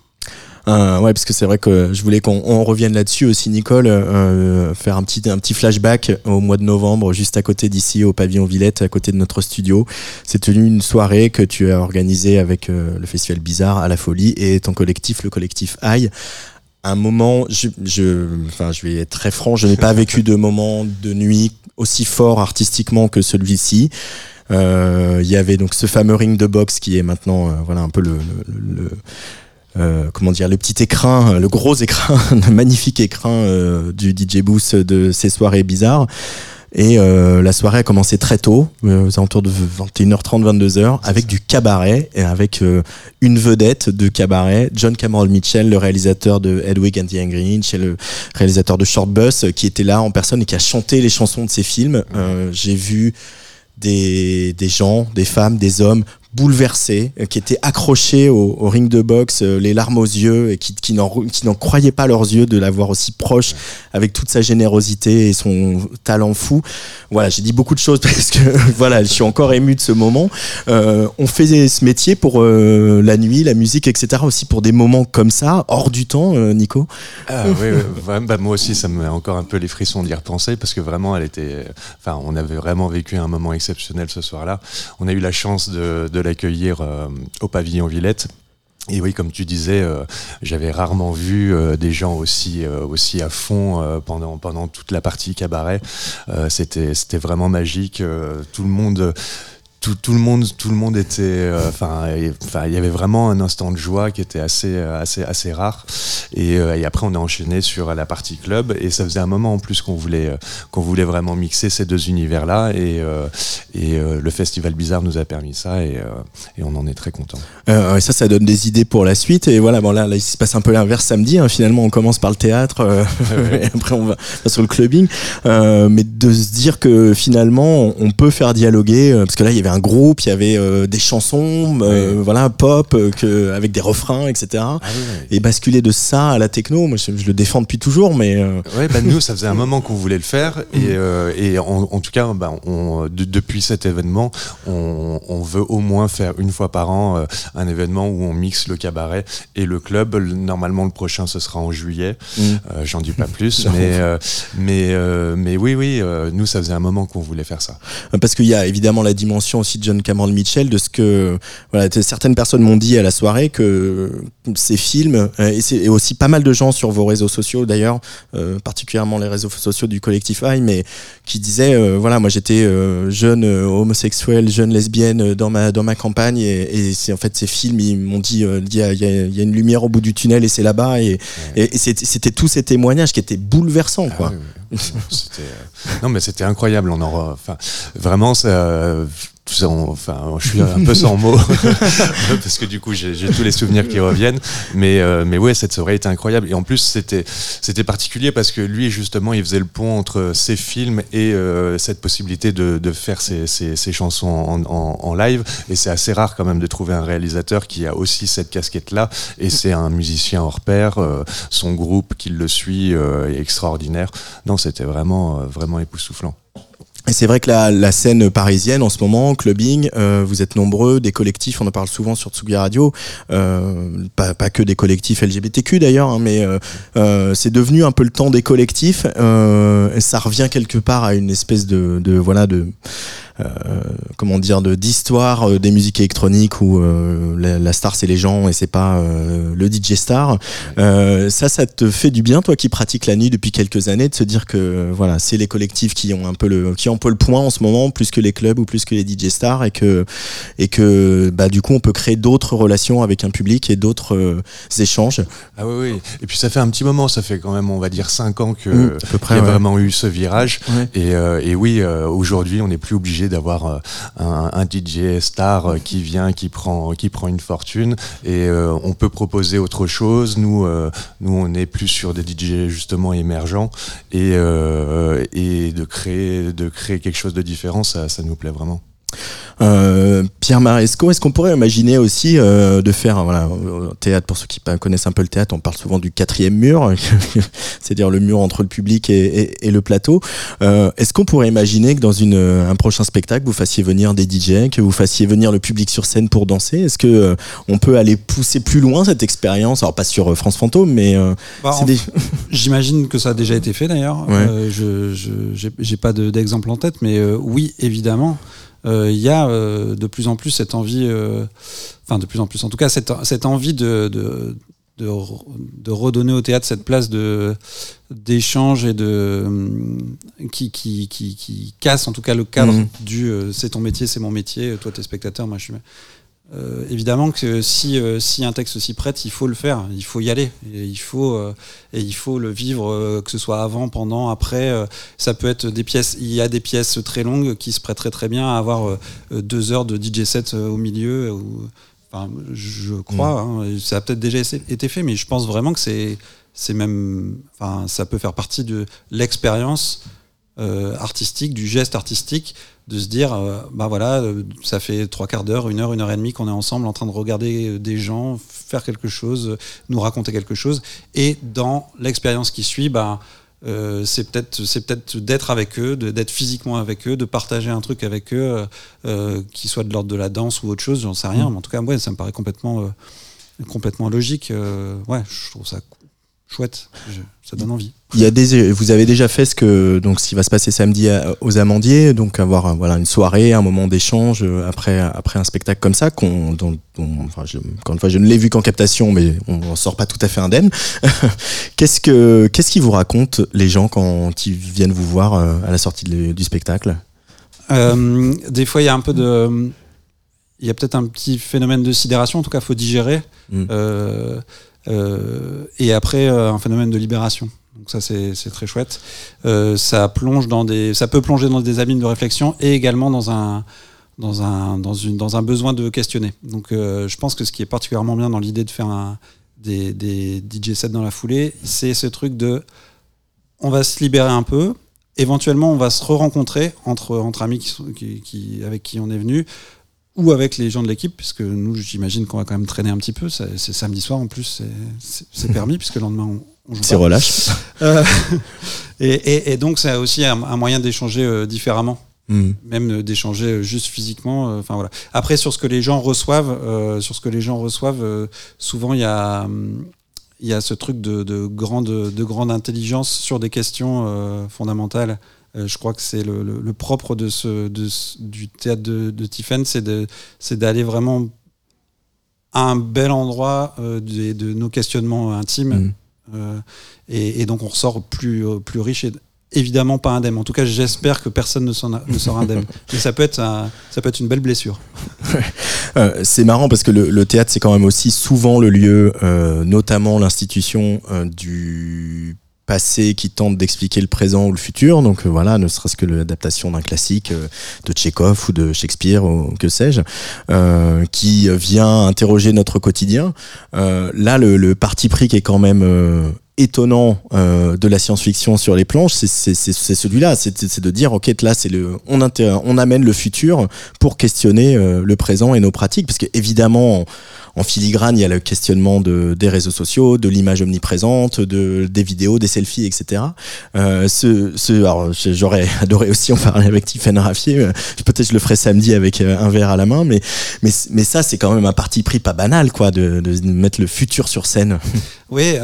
Euh, ouais, parce que c'est vrai que je voulais qu'on on revienne là-dessus aussi, Nicole, euh, faire un petit, un petit flashback au mois de novembre, juste à côté d'ici, au pavillon Villette, à côté de notre studio. C'est tenu une soirée que tu as organisée avec euh, le Festival Bizarre à la Folie et ton collectif, le collectif Aïe. un moment, je, enfin, je vais être très franc, je n'ai pas vécu de moment de nuit aussi fort artistiquement que celui-ci. Euh, Il y avait donc ce fameux ring de boxe qui est maintenant, euh, voilà, un peu le- le- euh, comment dire, le petit écrin, le gros écran, le magnifique écran euh, du DJ Booth de ces soirées bizarres. Et euh, la soirée a commencé très tôt, euh, aux alentours de 21h30, 22h, avec du cabaret et avec euh, une vedette de cabaret, John Cameron Mitchell, le réalisateur de Hedwig and the Angry Inch et le réalisateur de Short Bus, euh, qui était là en personne et qui a chanté les chansons de ses films. Euh, J'ai vu des, des gens, des femmes, des hommes bouleversés, euh, qui étaient accrochés au, ring de boxe, euh, les larmes aux yeux, et qui, n'en croyaient pas leurs yeux de l'avoir aussi proche, avec toute sa générosité et son talent fou. Voilà, j'ai dit beaucoup de choses parce que voilà, je suis encore ému de ce moment. Euh, on fait ce métier pour la nuit, la musique, etc. Aussi pour des moments comme ça, hors du temps, Nico? Ah oui, bah, moi aussi, ça me met encore un peu les frissons d'y repenser parce que vraiment, elle était. Enfin, on avait vraiment vécu un moment exceptionnel ce soir-là. On a eu la chance de l'accueillir euh, au pavillon Villette. Et oui, comme tu disais, euh, j'avais rarement vu euh, des gens aussi aussi à fond pendant pendant toute la partie cabaret. C'était c'était vraiment magique. tout le monde. Tout, tout le monde, tout le monde était, euh, enfin, et- enfin, il y avait vraiment un instant de joie qui était assez, euh, assez, assez rare. Et, euh, et après, on a enchaîné sur la partie club, et ça faisait un moment en plus qu'on voulait, qu'on voulait vraiment mixer ces deux univers-là, et, euh, et euh, le festival Bizarre nous a permis ça, et, et on en est très content. Et ça, ça donne des idées pour la suite. Et voilà, bon là, là il se passe un peu l'inverse samedi. hein. Finalement, on commence par le théâtre, et après on va, sur le clubbing. Mais de se dire que finalement, on- peut faire dialoguer, parce que là, il y avait un groupe, il y avait euh, des chansons, euh, voilà, pop, euh, que, avec des refrains, etc. Et basculer de ça à la techno, moi, je, je le défends depuis toujours, mais Ouais, bah nous, ça faisait un moment qu'on voulait le faire et, et en, en tout cas, bah, on, de- depuis cet événement, on, on veut au moins faire une fois par an un événement où on mixe le cabaret et le club. Le- Normalement, le prochain, ce sera en juillet. Mm. J'en dis pas plus, mais mais mais oui, oui, nous, ça faisait un moment qu'on voulait faire ça. parce qu'il y a évidemment la dimension aussi de John Cameron Mitchell de ce que voilà certaines personnes m'ont dit à la soirée que ces films euh, et et aussi pas mal de gens sur vos réseaux sociaux d'ailleurs euh, particulièrement les réseaux sociaux du collectif I mais qui disaient euh, voilà moi j'étais euh, jeune euh, homosexuel jeune lesbienne euh, dans ma dans ma campagne et, et c'est en fait ces films ils m'ont dit euh, il y, a, il y a- il y a une lumière au bout du tunnel et c'est là-bas et, c'était tous ces témoignages qui étaient bouleversants quoi C'était, euh, non, mais c'était incroyable. On en, re- enfin, vraiment, ça, enfin, je suis un peu sans mots parce que du coup, j'ai tous les souvenirs qui reviennent. Mais, euh, mais ouais, cette soirée était incroyable. Et en plus, c'était, c'était particulier parce que lui, justement, il faisait le pont entre ses films et euh, cette possibilité de, de faire ses, ses, ses chansons en, en, en live. Et c'est assez rare quand même de trouver un réalisateur qui a aussi cette casquette-là. Et c'est un musicien hors pair. euh, son groupe qui le suit euh, est extraordinaire. Non, c'était vraiment, vraiment époustouflant. Et c'est vrai que la, la scène parisienne en ce moment, clubbing, euh, vous êtes nombreux, des collectifs, on en parle souvent sur Tsugi Radio, euh, pas, pas que des collectifs LGBTQ d'ailleurs, hein, mais euh, euh, c'est devenu un peu le temps des collectifs. Euh, ça revient quelque part à une espèce de, de voilà de comment dire de d'histoire euh, des musiques électroniques où euh, la, la star c'est les gens et c'est pas euh, le DJ star. Euh, ça, ça te fait du bien, toi qui pratiques la nuit depuis quelques années, de se dire que euh, voilà, c'est les collectifs qui ont un peu le qui ont un peu le point en ce moment, plus que les clubs ou plus que les DJ stars, et que et que bah du coup on peut créer d'autres relations avec un public et d'autres euh, échanges. Ah oui, oui. Et puis ça fait un petit moment, ça fait quand même, on va dire, 5 ans que Mmh, qu'il y a ouais. vraiment eu ce virage. Ouais. Et, euh, et oui, euh, aujourd'hui, on n'est plus obligé d'avoir euh, un, DJ star euh, qui vient, qui prend, une fortune. Et euh, on peut proposer autre chose. Nous, nous, on est plus sur des DJ justement émergents et, et de créer, de créer quelque chose de différent, ça, ça nous plaît vraiment. Euh, Pierre Maresco, est-ce qu'on pourrait imaginer aussi euh, de faire voilà au théâtre pour ceux qui connaissent un peu le théâtre, on parle souvent du quatrième mur, c'est-à-dire le mur entre le public et, et- et le plateau. Euh, est-ce qu'on pourrait imaginer que dans une, un prochain spectacle, vous fassiez venir des DJ, que vous fassiez venir le public sur scène pour danser? Est-ce que euh, on peut aller pousser plus loin cette expérience? Alors pas sur euh, France Fantôme, mais euh, Bah, des- J'imagine que ça a déjà été fait d'ailleurs. Ouais. Euh, je j'ai pas de- d'exemple en tête, mais euh, oui, évidemment, euh, il y a euh, de plus en plus cette envie, euh, enfin de plus en plus, en tout cas cette, cette envie de, de, de, re- de redonner au théâtre cette place de d'échange et de hum, qui, qui, qui, qui casse en tout cas le cadre Mhm. du euh, c'est ton métier, c'est mon métier, toi t'es spectateur, moi je suis. Euh, évidemment que si, euh, si un texte s'y prête, il faut le faire, il faut y aller, et il faut, euh, et il faut le vivre, que ce soit avant, pendant, après. ça peut être des pièces, il y a des pièces très longues qui se prêteraient très bien à avoir deux heures de DJ set au milieu. Ou, enfin, je crois, hein, et ça a peut-être déjà été fait, mais je pense vraiment que c'est, c'est même, enfin, ça peut faire partie de l'expérience euh, artistique, du geste artistique, de se dire, euh, bah voilà, euh, ça fait trois quarts d'heure, une heure, une heure et demie qu'on est ensemble en train de regarder euh, des gens faire quelque chose, nous raconter quelque chose, et dans l'expérience qui suit, bah euh, c'est peut-être c'est peut-être d'être avec eux, d'être physiquement avec eux, de partager un truc avec eux, qui soit de l'ordre de la danse ou autre chose, j'en sais rien, mais en tout cas, ouais, ça me paraît complètement complètement logique. ouais, je trouve ça chouette, Je- ça donne envie. Il y a des, vous avez déjà fait ce que donc ce qui va se passer samedi à- aux Amandiers, donc avoir euh, voilà une soirée, un moment d'échange euh, après après un spectacle comme ça qu'on dont, dont- enfin je, encore une fois je ne l'ai vu qu'en captation, mais on en sort pas tout à fait indemne. qu'est-ce que qu'est-ce qu'ils vous racontent les gens quand ils viennent vous voir euh, à la sortie de- du spectacle? Euh, des fois, il y a un peu de. Il y a peut-être un petit phénomène de sidération, en tout cas, il faut digérer. Mm. Euh, et après, euh, un phénomène de libération. Donc, ça, c'est très chouette. Euh, ça, plonge dans des, ça peut plonger dans des abîmes de réflexion et également dans un, dans un, dans une, dans un besoin de questionner. Donc, euh, je pense que ce qui est particulièrement bien dans l'idée de faire des, DJ sets dans la foulée, c'est ce truc de. On va se libérer un peu, éventuellement on va se re-rencontrer entre, amis avec qui on est venu ou avec les gens de l'équipe, puisque nous j'imagine qu'on va quand même traîner un petit peu, c'est samedi soir en plus, c'est- permis, puisque le lendemain on, joue C'est relâche. Euh, et, et- et donc c'est aussi un, un moyen d'échanger euh, différemment Mm. même euh, d'échanger juste physiquement. euh, Enfin voilà. Après sur ce que les gens reçoivent, sur ce que les gens reçoivent, souvent il y a il y a ce truc de, de grande de grande intelligence sur des questions fondamentales. Euh, je crois que c'est le, le- le propre de ce, de ce- du théâtre de, de Tiffen, c'est d'aller vraiment à un bel endroit euh, de, nos questionnements intimes. Mm. Euh, et, et donc on ressort plus, plus riche et évidemment pas indemne. En tout cas, j'espère que personne ne, a- ne sort indemne. Mais ça peut être, un- ça peut être une belle blessure. Euh, c'est marrant parce que le, le théâtre, c'est quand même aussi souvent le lieu, notamment l'institution du passé qui tente d'expliquer le présent ou le futur. Donc euh, voilà, ne serait-ce que l'adaptation d'un classique euh, de Tchekhov ou de Shakespeare ou que sais-je, euh, qui vient interroger notre quotidien. Là, le, parti pris qui est quand même étonnant de la science-fiction sur les planches, c'est- celui-là, c'est de dire ok là c'est le on, amène le futur pour questionner le présent et nos pratiques, parce que évidemment en, filigrane il y a le questionnement de, des réseaux sociaux, de l'image omniprésente, de des vidéos, des selfies, etc. Euh, ce, alors j'aurais adoré aussi en parler avec Tiffany Raffier, euh, peut-être je le ferai samedi avec euh, un verre à la main, mais mais ça c'est quand même un parti pris pas banal quoi, de, mettre le futur sur scène. Oui,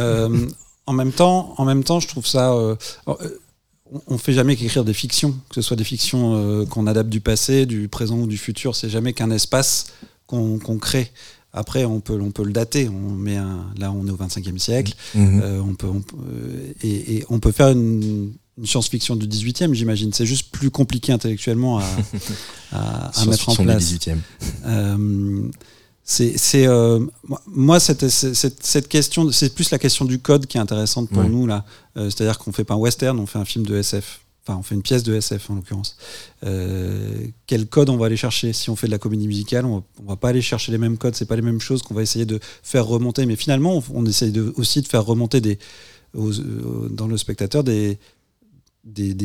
en même temps, en même temps, je trouve ça. euh, euh, on- fait jamais qu'écrire des fictions, que ce soit des fictions qu'on adapte du passé, du présent ou du futur. C'est jamais qu'un espace qu'on crée. Après, on peut, on peut le dater. On met un, là, on est au 25e siècle. Mhm. Euh, on peut, on euh, et, et on peut faire une, une science-fiction du 18e, j'imagine. C'est juste plus compliqué intellectuellement à, à- à mettre en Science-fiction du place. 18e. Euh, c'est, c'est, euh, moi- moi, cette, cette, cette question, c'est plus la question du code qui est intéressante pour Ouais. nous là. Euh, c'est-à-dire qu'on fait pas un western, on fait un film de SF. Enfin, on fait une pièce de SF en l'occurrence. Euh, quel code on va aller chercher Si on fait de la comédie musicale, on on va pas aller chercher les mêmes codes. C'est pas les mêmes choses qu'on va essayer de faire remonter. Mais finalement, on, essaye aussi de faire remonter dans le spectateur des,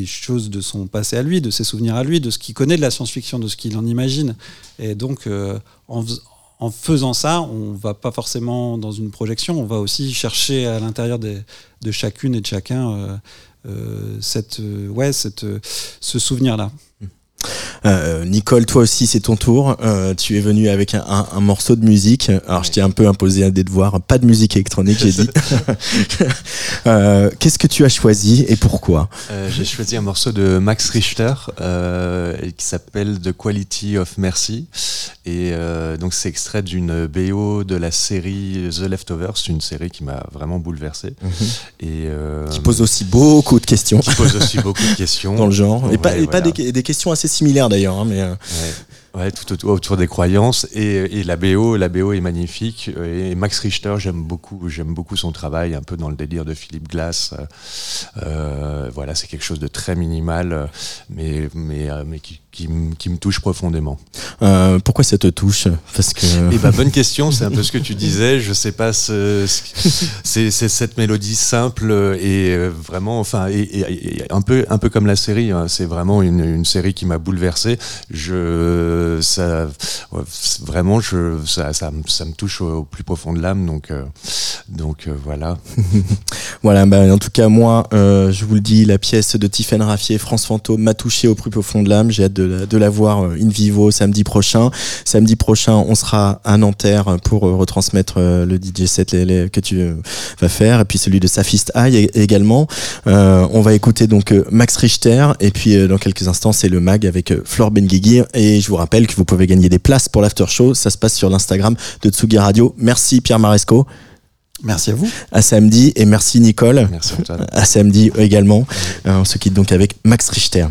choses de son passé à lui, de ses souvenirs à lui, de ce qu'il connaît de la science-fiction, de ce qu'il en imagine. Et donc, euh, en, fais- en faisant ça, on va pas forcément dans une projection, on va aussi chercher à l'intérieur de chacune et de chacun euh, cette, euh, ouais, cette, euh, ce souvenir-là. Euh, Nicole, toi aussi, c'est ton tour. Euh, tu es venu avec un, un- un morceau de musique. Alors, je t'ai un peu imposé un des devoirs. Pas de musique électronique, j'ai dit. Euh, Qu'est-ce que tu as choisi et pourquoi? J'ai choisi un morceau de Max Richter qui s'appelle The Quality of Mercy. Et donc, c'est extrait d'une BO de la série The Leftovers, une série qui m'a vraiment bouleversé. Et, euh, Qui pose aussi beaucoup de questions qui pose aussi beaucoup de questions. dans le genre. Et pas, et des, des questions assez similaires d'ailleurs. hein, mais, euh, tout autour, des croyances et, et la BO, la BO est magnifique et Max Richter, j'aime beaucoup, beaucoup son travail, un peu dans le délire de Philippe Glass. Euh, voilà, c'est quelque chose de très minimal, mais mais euh, mais qui, qui, me- qui me touche profondément. euh, pourquoi ça te touche? Parce que. Et bah bonne question, c'est un peu ce que tu disais. Je sais pas, ce- ce- c'est cette mélodie simple et euh, vraiment, enfin, et, et- et un peu un peu comme la série. hein, c'est vraiment une, une série qui m'a bouleversé. Je ça vraiment je ça, ça, me- ça me touche au, plus profond de l'âme. Donc euh, donc euh, voilà. Voilà, bah, en tout cas, moi, je vous le dis, la pièce de Tiffaine Raffier, France Fantôme, m'a touché au plus profond de l'âme. J'ai hâte de, de la voir euh, in vivo samedi prochain. Samedi prochain, on sera à Nanterre pour euh, retransmettre euh, le DJ set les- les- que tu vas faire, et puis celui de Safist High également. Euh, on va écouter donc Max Richter, et puis dans quelques instants, c'est le mag avec Flore Benguigui. Et je vous rappelle que vous pouvez gagner des places pour l'after show. Ça se passe sur l'Instagram de Tsugi Radio. Merci Pierre Maresco. Merci à vous. À samedi, et merci Nicole Merci Antoine. à samedi également. Euh, on se quitte donc avec Max Richter.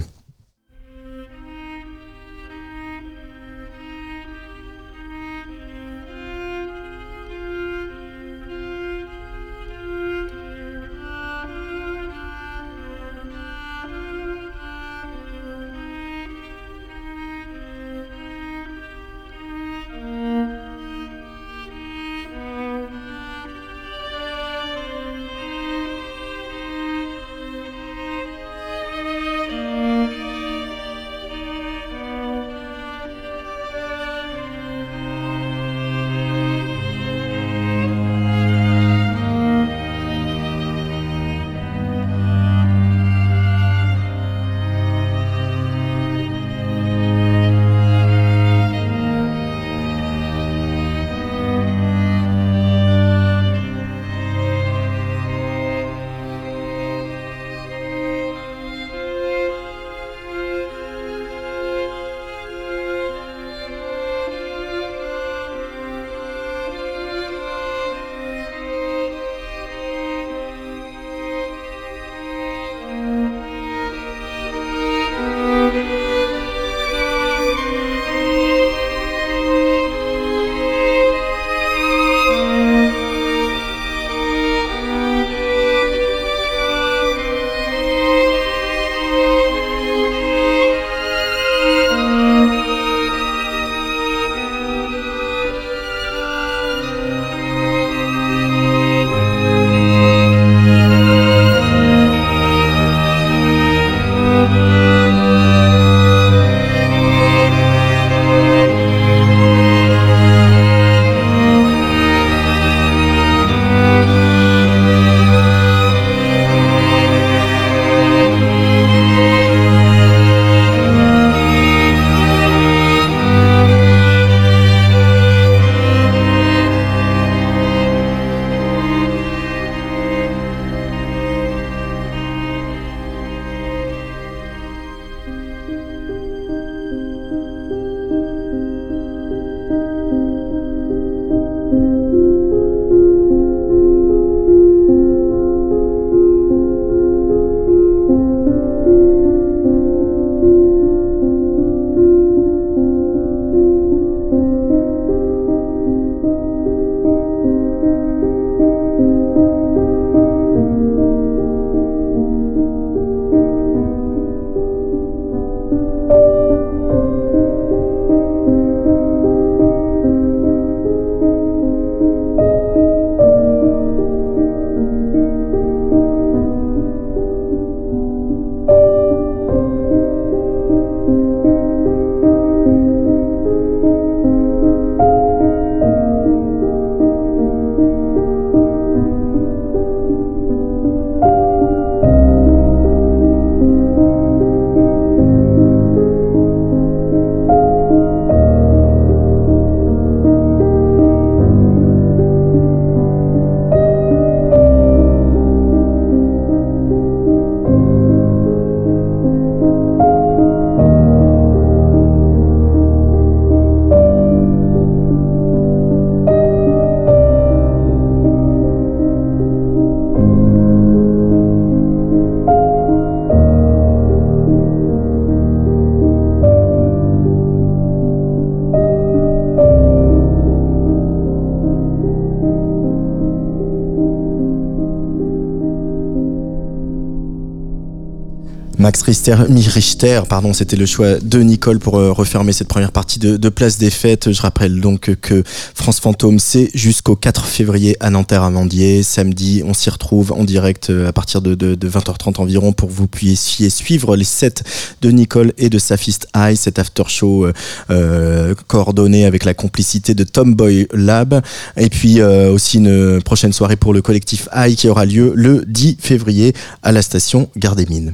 Richter, pardon, c'était le choix de Nicole pour euh, refermer cette première partie de, de Place des Fêtes. Je rappelle donc que France Fantôme, c'est jusqu'au 4 février à Nanterre-Amandier. Samedi, on s'y retrouve en direct euh, à partir de, de, de 20h30 environ pour que vous puissiez suivre les sets de Nicole et de Safist High, cet after show euh, coordonné avec la complicité de Tomboy Lab. Et puis aussi une prochaine soirée pour le collectif High qui aura lieu le 10 février à la station Gare des Mines.